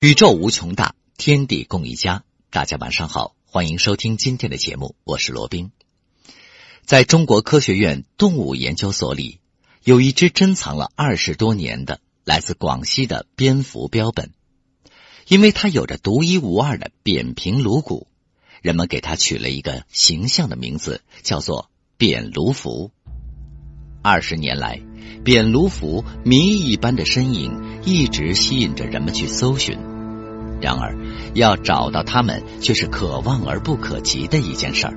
宇宙无穷大，天地共一家。大家晚上好，欢迎收听今天的节目，我是罗宾。在中国科学院动物研究所里，有一只珍藏了二十多年的来自广西的蝙蝠标本，因为它有着独一无二的扁平颅骨，人们给它取了一个形象的名字，叫做扁颅蝠。二十年来，扁颅蝠谜一般的身影一直吸引着人们去搜寻。然而，要找到它们却是可望而不可及的一件事儿。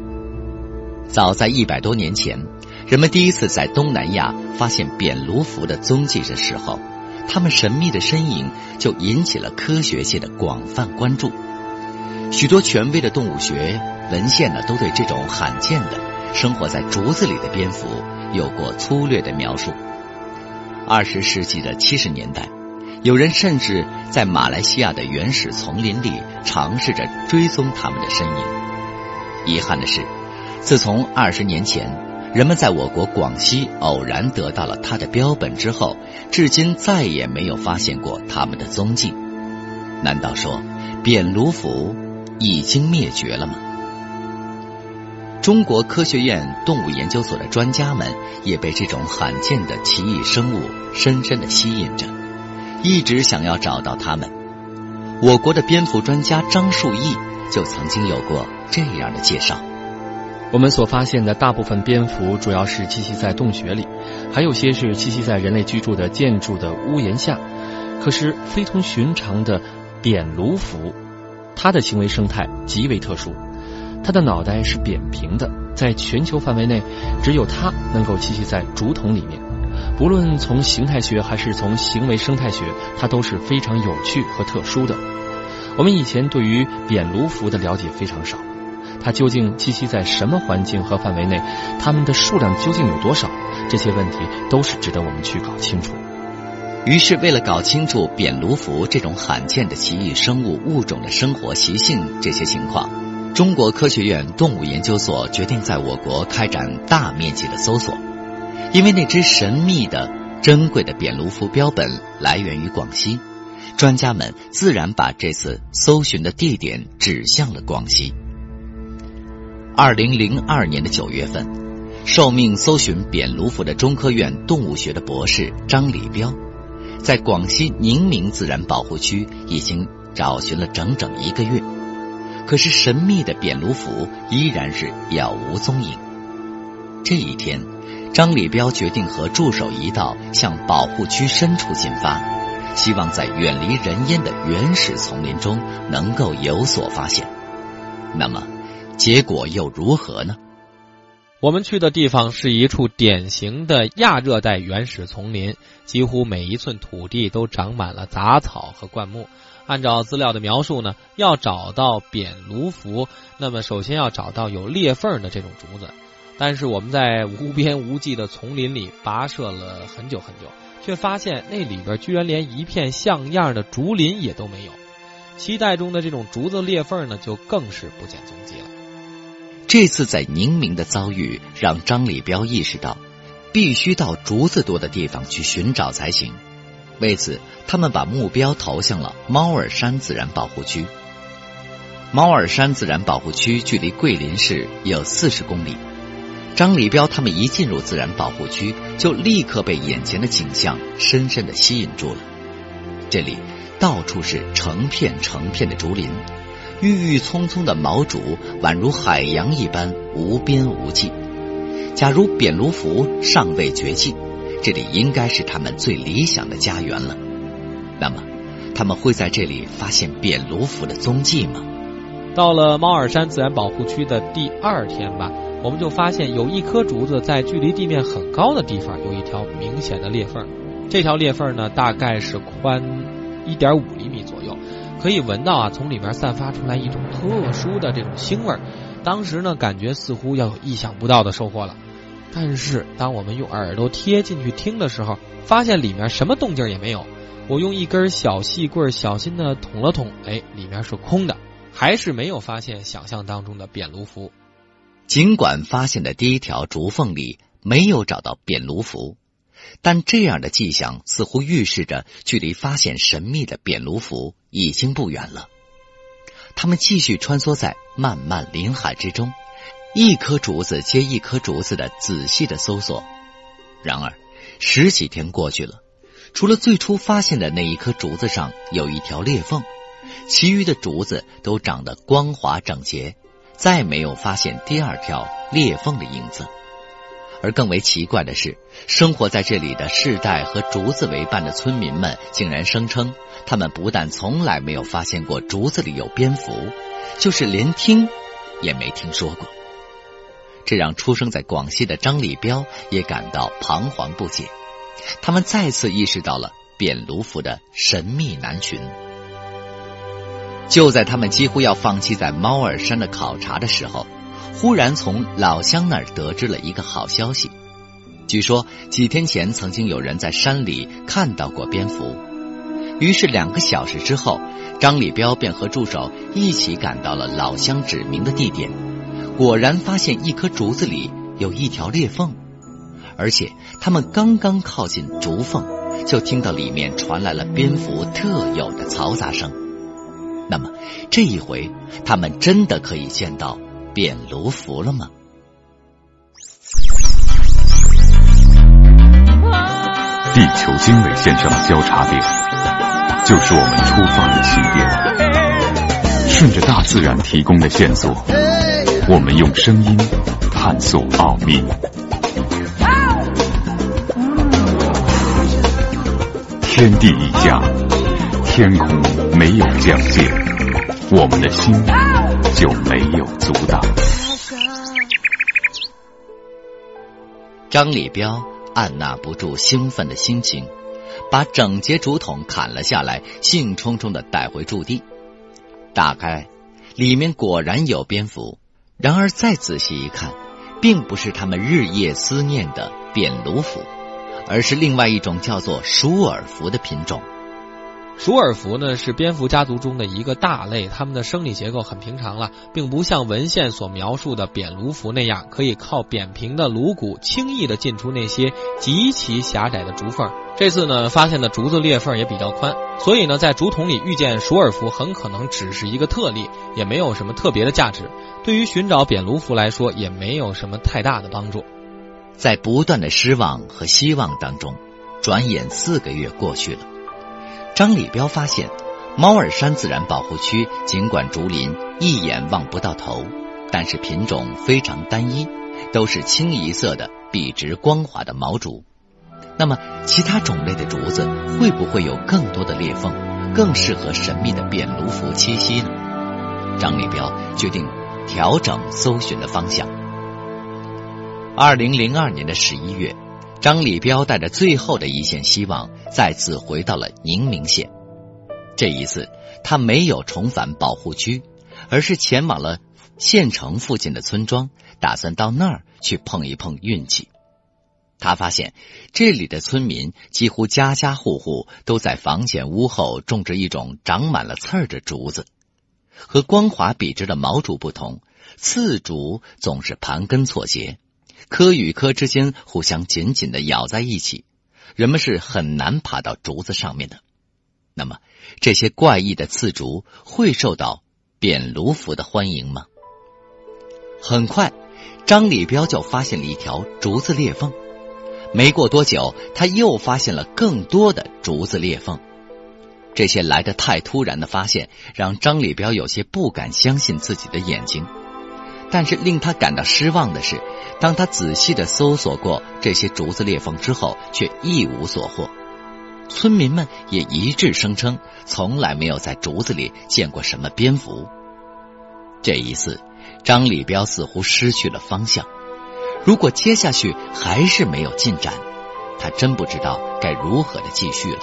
早在一百多年前，人们第一次在东南亚发现扁颅蝠的踪迹的时候，它们神秘的身影就引起了科学界的广泛关注。许多权威的动物学文献呢，都对这种罕见的生活在竹子里的蝙蝠。有过粗略的描述。二十世纪的七十年代，有人甚至在马来西亚的原始丛林里尝试着追踪它们的身影。遗憾的是，自从二十年前人们在我国广西偶然得到了它的标本之后，至今再也没有发现过它们的踪迹。难道说扁颅蝠已经灭绝了吗？中国科学院动物研究所的专家们也被这种罕见的奇异生物深深的吸引着，一直想要找到它们。我国的蝙蝠专家张树义就曾经有过这样的介绍：我们所发现的大部分蝙蝠主要是栖息在洞穴里，还有些是栖息在人类居住的建筑的屋檐下。可是非同寻常的扁颅蝠，它的行为生态极为特殊。它的脑袋是扁平的，在全球范围内，只有它能够栖息在竹筒里面。不论从形态学还是从行为生态学，它都是非常有趣和特殊的。我们以前对于扁颅蝠的了解非常少，它究竟栖息在什么环境和范围内？它们的数量究竟有多少？这些问题都是值得我们去搞清楚。于是，为了搞清楚扁颅蝠这种罕见的奇异生物物种的生活习性这些情况。中国科学院动物研究所决定在我国开展大面积的搜索，因为那只神秘的、珍贵的扁颅蝠标本来源于广西，专家们自然把这次搜寻的地点指向了广西。二零零二年的九月份，受命搜寻扁颅蝠的中科院动物学的博士张礼彪，在广西宁明自然保护区已经找寻了整整一个月。可是神秘的扁颅蝠依然是杳无踪影。这一天，张立彪决定和助手一道向保护区深处进发，希望在远离人烟的原始丛林中能够有所发现。那么，结果又如何呢？我们去的地方是一处典型的亚热带原始丛林，几乎每一寸土地都长满了杂草和灌木。按照资料的描述呢，要找到扁颅蝠，那么首先要找到有裂缝的这种竹子。但是我们在无边无际的丛林里跋涉了很久很久，却发现那里边居然连一片像样的竹林也都没有。期待中的这种竹子裂缝呢，就更是不见踪迹了。这次在宁明的遭遇，让张立彪意识到，必须到竹子多的地方去寻找才行。为此，他们把目标投向了猫儿山自然保护区。猫儿山自然保护区距离桂林市有四十公里。张立彪他们一进入自然保护区，就立刻被眼前的景象深深的吸引住了。这里到处是成片成片的竹林。郁郁葱葱的毛竹宛如海洋一般无边无际。假如扁颅蝠尚未绝迹，这里应该是他们最理想的家园了。那么，他们会在这里发现扁颅蝠的踪迹吗？到了猫耳山自然保护区的第二天吧，我们就发现有一棵竹子在距离地面很高的地方有一条明显的裂缝。这条裂缝呢，大概是宽一点五厘米左右。可以闻到啊，从里面散发出来一种特殊的这种腥味。当时呢，感觉似乎要有意想不到的收获了。但是，当我们用耳朵贴进去听的时候，发现里面什么动静也没有。我用一根小细棍小心的捅了捅，哎，里面是空的，还是没有发现想象当中的扁颅蝠。尽管发现的第一条竹缝里没有找到扁颅蝠，但这样的迹象似乎预示着距离发现神秘的扁卢符已经不远了。他们继续穿梭在漫漫林海之中，一颗竹子接一颗竹子的仔细的搜索。然而，十几天过去了，除了最初发现的那一颗竹子上有一条裂缝，其余的竹子都长得光滑整洁，再没有发现第二条裂缝的影子。而更为奇怪的是，生活在这里的世代和竹子为伴的村民们，竟然声称，他们不但从来没有发现过竹子里有蝙蝠，就是连听也没听说过。这让出生在广西的张立彪也感到彷徨不解。他们再次意识到了扁卢符的神秘难寻。就在他们几乎要放弃在猫儿山的考察的时候。忽然从老乡那儿得知了一个好消息，据说几天前曾经有人在山里看到过蝙蝠。于是两个小时之后，张立彪便和助手一起赶到了老乡指明的地点，果然发现一棵竹子里有一条裂缝，而且他们刚刚靠近竹缝，就听到里面传来了蝙蝠特有的嘈杂声。那么这一回，他们真的可以见到。扁卢符了吗？地球经纬线上的交叉点，就是我们出发的起点。顺着大自然提供的线索，我们用声音探索奥秘。天地一家，天空没有疆界，我们的心。就没有阻挡。张立彪按捺不住兴奋的心情，把整节竹筒砍了下来，兴冲冲的带回驻地。打开，里面果然有蝙蝠。然而再仔细一看，并不是他们日夜思念的扁卢蝠，而是另外一种叫做鼠耳蝠的品种。鼠耳蝠呢是蝙蝠家族中的一个大类，它们的生理结构很平常了，并不像文献所描述的扁颅蝠那样，可以靠扁平的颅骨轻易的进出那些极其狭窄的竹缝。这次呢发现的竹子裂缝也比较宽，所以呢在竹筒里遇见鼠耳蝠很可能只是一个特例，也没有什么特别的价值。对于寻找扁颅蝠来说，也没有什么太大的帮助。在不断的失望和希望当中，转眼四个月过去了。张立彪发现，猫儿山自然保护区尽管竹林一眼望不到头，但是品种非常单一，都是清一色的笔直光滑的毛竹。那么，其他种类的竹子会不会有更多的裂缝，更适合神秘的扁卢蝠栖息呢？张立彪决定调整搜寻的方向。二零零二年的十一月。张立彪带着最后的一线希望，再次回到了宁明县。这一次，他没有重返保护区，而是前往了县城附近的村庄，打算到那儿去碰一碰运气。他发现，这里的村民几乎家家户户都在房前屋后种着一种长满了刺儿的竹子。和光滑笔直的毛竹不同，刺竹总是盘根错节。棵与棵之间互相紧紧的咬在一起，人们是很难爬到竹子上面的。那么，这些怪异的刺竹会受到扁卢蝠的欢迎吗？很快，张立彪就发现了一条竹子裂缝。没过多久，他又发现了更多的竹子裂缝。这些来的太突然的发现，让张立彪有些不敢相信自己的眼睛。但是令他感到失望的是，当他仔细的搜索过这些竹子裂缝之后，却一无所获。村民们也一致声称，从来没有在竹子里见过什么蝙蝠。这一次，张立彪似乎失去了方向。如果接下去还是没有进展，他真不知道该如何的继续了。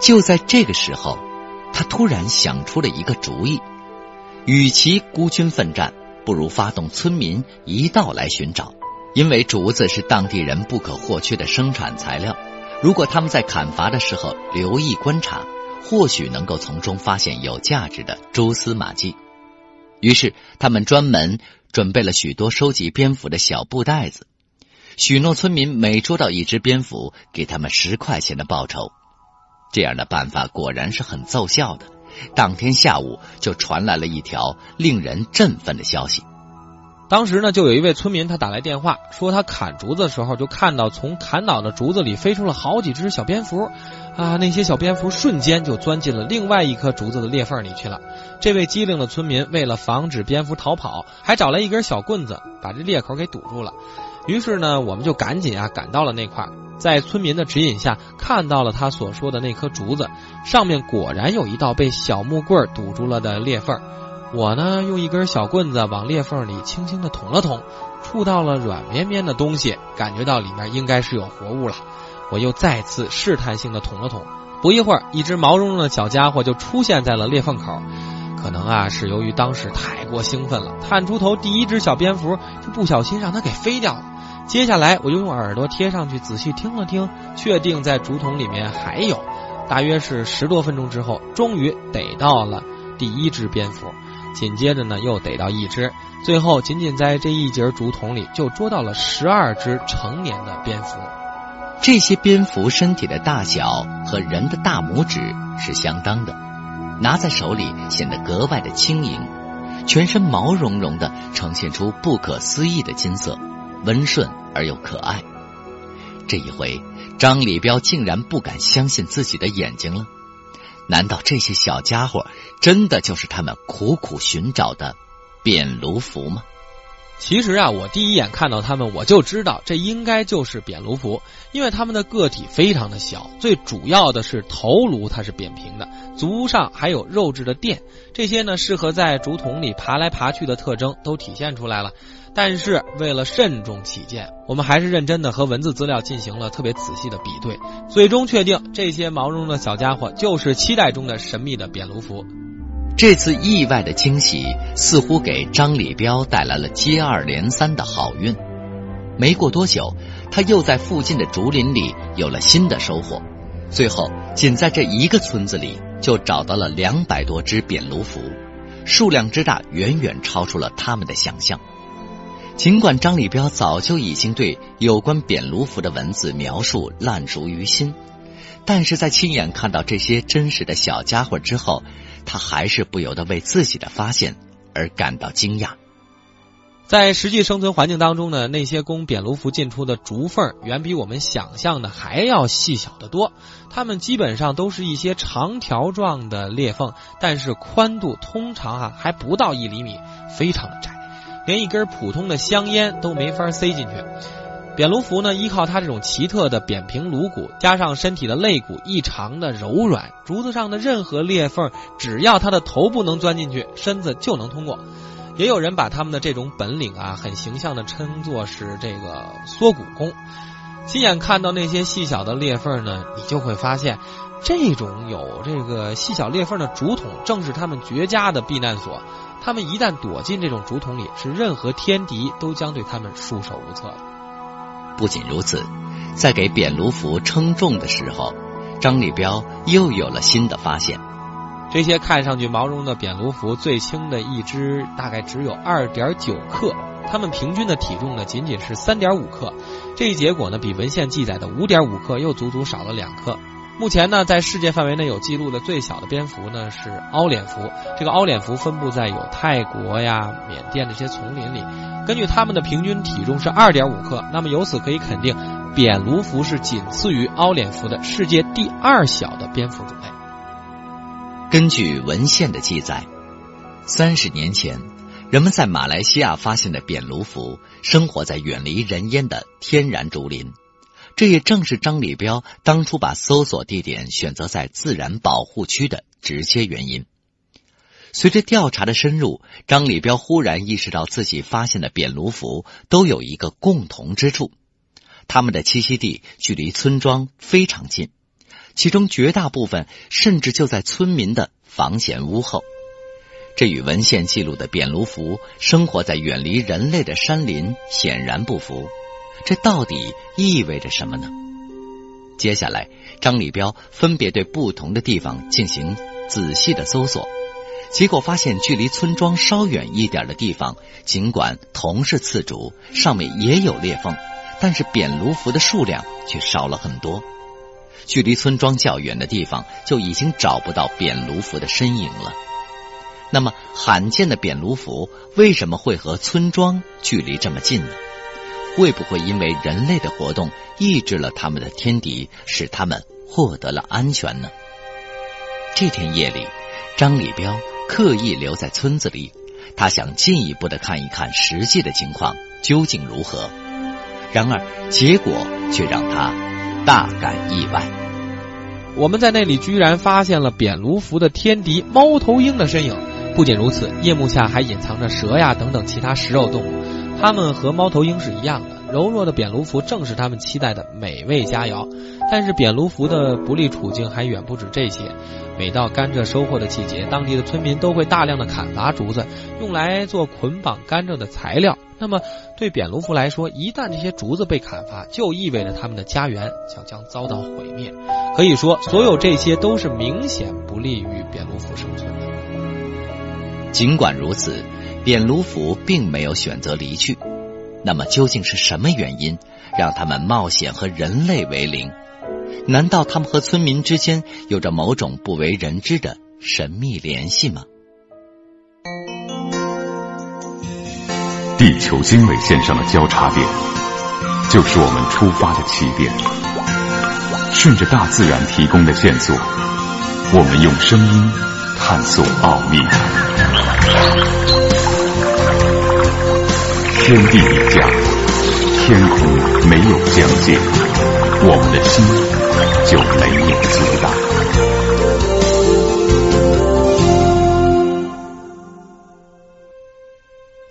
就在这个时候，他突然想出了一个主意。与其孤军奋战，不如发动村民一道来寻找。因为竹子是当地人不可或缺的生产材料，如果他们在砍伐的时候留意观察，或许能够从中发现有价值的蛛丝马迹。于是，他们专门准备了许多收集蝙蝠的小布袋子。许诺村民每捉到一只蝙蝠，给他们十块钱的报酬。这样的办法果然是很奏效的。当天下午就传来了一条令人振奋的消息。当时呢，就有一位村民他打来电话，说他砍竹子的时候就看到从砍倒的竹子里飞出了好几只小蝙蝠，啊，那些小蝙蝠瞬间就钻进了另外一棵竹子的裂缝里去了。这位机灵的村民为了防止蝙蝠逃跑，还找来一根小棍子把这裂口给堵住了。于是呢，我们就赶紧啊赶到了那块，在村民的指引下，看到了他所说的那棵竹子上面果然有一道被小木棍堵住了的裂缝。我呢，用一根小棍子往裂缝里轻轻的捅了捅，触到了软绵绵的东西，感觉到里面应该是有活物了。我又再次试探性的捅了捅，不一会儿，一只毛茸茸的小家伙就出现在了裂缝口。可能啊，是由于当时太过兴奋了，探出头，第一只小蝙蝠就不小心让它给飞掉了。接下来，我就用耳朵贴上去仔细听了听，确定在竹筒里面还有。大约是十多分钟之后，终于逮到了第一只蝙蝠。紧接着呢，又逮到一只，最后仅仅在这一节竹筒里就捉到了十二只成年的蝙蝠。这些蝙蝠身体的大小和人的大拇指是相当的，拿在手里显得格外的轻盈，全身毛茸茸的，呈现出不可思议的金色，温顺而又可爱。这一回，张立彪竟然不敢相信自己的眼睛了。难道这些小家伙真的就是他们苦苦寻找的扁芦蝠吗？其实啊，我第一眼看到它们，我就知道这应该就是扁芦蝠，因为它们的个体非常的小，最主要的是头颅它是扁平的，足上还有肉质的垫，这些呢适合在竹筒里爬来爬去的特征都体现出来了。但是为了慎重起见，我们还是认真的和文字资料进行了特别仔细的比对，最终确定这些毛茸茸的小家伙就是期待中的神秘的扁芦蝠。这次意外的惊喜似乎给张里彪带来了接二连三的好运。没过多久，他又在附近的竹林里有了新的收获。最后，仅在这一个村子里就找到了两百多只扁芦蝠，数量之大远远超出了他们的想象。尽管张里彪早就已经对有关扁芦蝠的文字描述烂熟于心，但是在亲眼看到这些真实的小家伙之后，他还是不由得为自己的发现而感到惊讶。在实际生存环境当中呢，那些供扁芦蝠进出的竹缝远比我们想象的还要细小得多，它们基本上都是一些长条状的裂缝，但是宽度通常啊还不到一厘米，非常的窄。连一根普通的香烟都没法塞进去。扁芦蝠呢，依靠它这种奇特的扁平颅骨，加上身体的肋骨异常的柔软，竹子上的任何裂缝，只要它的头部能钻进去，身子就能通过。也有人把他们的这种本领啊，很形象的称作是这个缩骨功。亲眼看到那些细小的裂缝呢，你就会发现，这种有这个细小裂缝的竹筒，正是他们绝佳的避难所。他们一旦躲进这种竹筒里，是任何天敌都将对他们束手无策。不仅如此，在给扁芦蝠称重的时候，张立彪又有了新的发现。这些看上去毛茸的扁芦蝠，最轻的一只大概只有二点九克，它们平均的体重呢仅仅是三点五克。这一结果呢，比文献记载的五点五克又足足少了两克。目前呢，在世界范围内有记录的最小的蝙蝠呢是凹脸蝠。这个凹脸蝠分布在有泰国呀、缅甸这些丛林里。根据它们的平均体重是二点五克，那么由此可以肯定，扁芦蝠是仅次于凹脸蝠的世界第二小的蝙蝠种类。根据文献的记载，三十年前，人们在马来西亚发现的扁芦蝠生活在远离人烟的天然竹林。这也正是张里彪当初把搜索地点选择在自然保护区的直接原因。随着调查的深入，张里彪忽然意识到自己发现的扁芦蝠都有一个共同之处：它们的栖息地距离村庄非常近，其中绝大部分甚至就在村民的房前屋后。这与文献记录的扁芦蝠生活在远离人类的山林显然不符。这到底意味着什么呢？接下来，张立彪分别对不同的地方进行仔细的搜索，结果发现，距离村庄稍远一点的地方，尽管同是刺竹，上面也有裂缝，但是扁卢蝠的数量却少了很多。距离村庄较远的地方就已经找不到扁卢蝠的身影了。那么，罕见的扁卢蝠为什么会和村庄距离这么近呢？会不会因为人类的活动抑制了他们的天敌，使他们获得了安全呢？这天夜里，张立彪刻意留在村子里，他想进一步的看一看实际的情况究竟如何。然而，结果却让他大感意外。我们在那里居然发现了扁卢蝠的天敌猫头鹰的身影。不仅如此，夜幕下还隐藏着蛇呀等等其他食肉动物，它们和猫头鹰是一样的。柔弱的扁卢蝠正是他们期待的美味佳肴。但是扁卢蝠的不利处境还远不止这些。每到甘蔗收获的季节，当地的村民都会大量的砍伐竹子，用来做捆绑甘蔗的材料。那么，对扁卢蝠来说，一旦这些竹子被砍伐，就意味着他们的家园将将遭到毁灭。可以说，所有这些都是明显不利于扁卢蝠生存的。尽管如此，扁卢蝠并没有选择离去。那么，究竟是什么原因让他们冒险和人类为邻？难道他们和村民之间有着某种不为人知的神秘联系吗？地球经纬线上的交叉点，就是我们出发的起点。顺着大自然提供的线索，我们用声音探索奥秘。天地一家，天空没有疆界，我们的心就没有阻挡。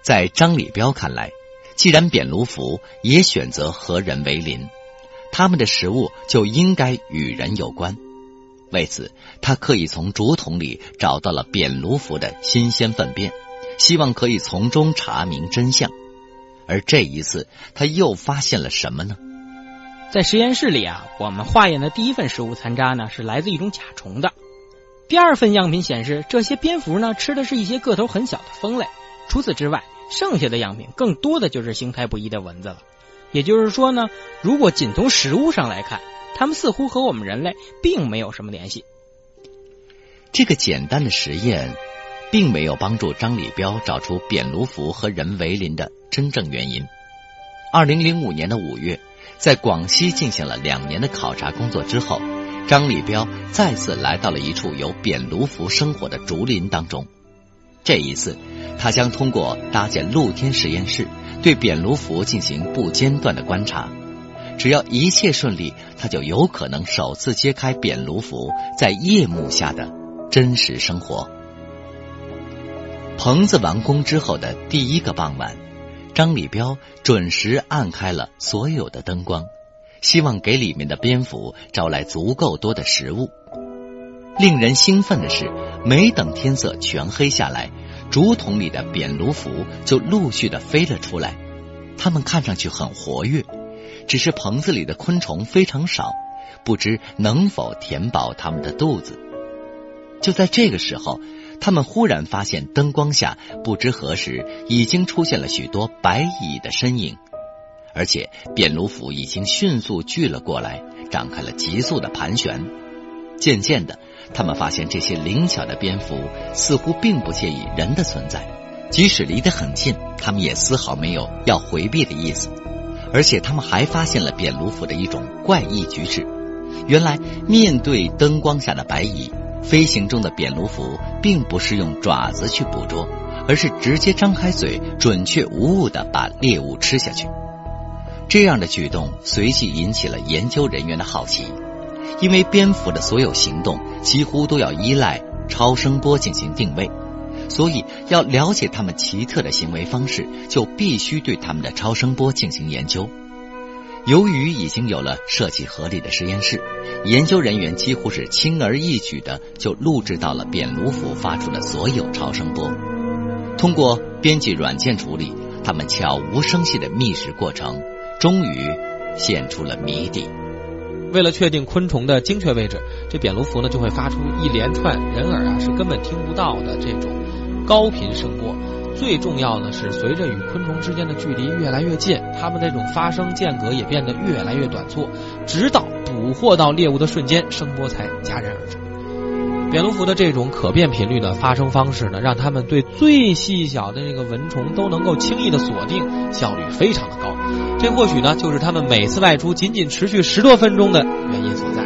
在张立彪看来，既然扁卢蝠也选择和人为邻，他们的食物就应该与人有关。为此，他刻意从竹筒里找到了扁卢蝠的新鲜粪便，希望可以从中查明真相。而这一次，他又发现了什么呢？在实验室里啊，我们化验的第一份食物残渣呢，是来自一种甲虫的。第二份样品显示，这些蝙蝠呢，吃的是一些个头很小的蜂类。除此之外，剩下的样品更多的就是形态不一的蚊子了。也就是说呢，如果仅从食物上来看，它们似乎和我们人类并没有什么联系。这个简单的实验，并没有帮助张礼彪找出扁卢蝠和人为邻的真正原因。二零零五年的五月，在广西进行了两年的考察工作之后，张立彪再次来到了一处有扁卢蝠生活的竹林当中。这一次，他将通过搭建露天实验室，对扁卢蝠进行不间断的观察。只要一切顺利，他就有可能首次揭开扁卢蝠在夜幕下的真实生活。棚子完工之后的第一个傍晚，张立彪准时按开了所有的灯光，希望给里面的蝙蝠招来足够多的食物。令人兴奋的是，没等天色全黑下来，竹筒里的扁卢蝠就陆续的飞了出来。它们看上去很活跃，只是棚子里的昆虫非常少，不知能否填饱它们的肚子。就在这个时候，他们忽然发现灯光下不知何时已经出现了许多白蚁的身影，而且扁卢蝠已经迅速聚了过来，展开了急速的盘旋。渐渐的。他们发现这些灵巧的蝙蝠似乎并不介意人的存在，即使离得很近，他们也丝毫没有要回避的意思。而且，他们还发现了扁卢蝠的一种怪异举止。原来，面对灯光下的白蚁，飞行中的扁卢蝠并不是用爪子去捕捉，而是直接张开嘴，准确无误的把猎物吃下去。这样的举动随即引起了研究人员的好奇。因为蝙蝠的所有行动几乎都要依赖超声波进行定位，所以要了解它们奇特的行为方式，就必须对它们的超声波进行研究。由于已经有了设计合理的实验室，研究人员几乎是轻而易举的就录制到了扁卢蝠发出的所有超声波。通过编辑软件处理，他们悄无声息的觅食过程，终于现出了谜底。为了确定昆虫的精确位置，这扁卢蝠呢就会发出一连串人耳啊是根本听不到的这种高频声波，最重要的是，随着与昆虫之间的距离越来越近，它们这种发声间隔也变得越来越短促，直到捕获到猎物的瞬间，声波才戛然而止。扁芦蝠的这种可变频率的发声方式呢，让它们对最细小的那个蚊虫都能够轻易的锁定，效率非常的高。这或许呢，就是它们每次外出仅仅持续十多分钟的原因所在。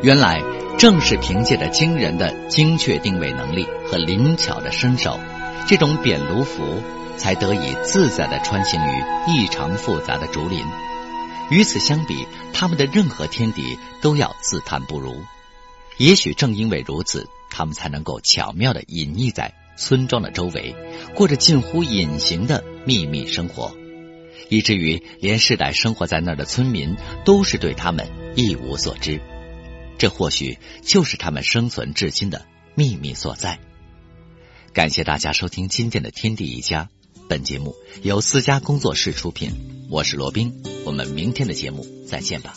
原来正是凭借着惊人的精确定位能力和灵巧的身手，这种扁芦蝠才得以自在地穿行于异常复杂的竹林。与此相比，它们的任何天敌都要自叹不如。也许正因为如此，它们才能够巧妙地隐匿在村庄的周围，过着近乎隐形的秘密生活，以至于连世代生活在那儿的村民都是对它们一无所知。这或许就是它们生存至今的秘密所在。感谢大家收听今天的《天地一家》，本节目由私家工作室出品，我是罗宾，我们明天的节目再见吧。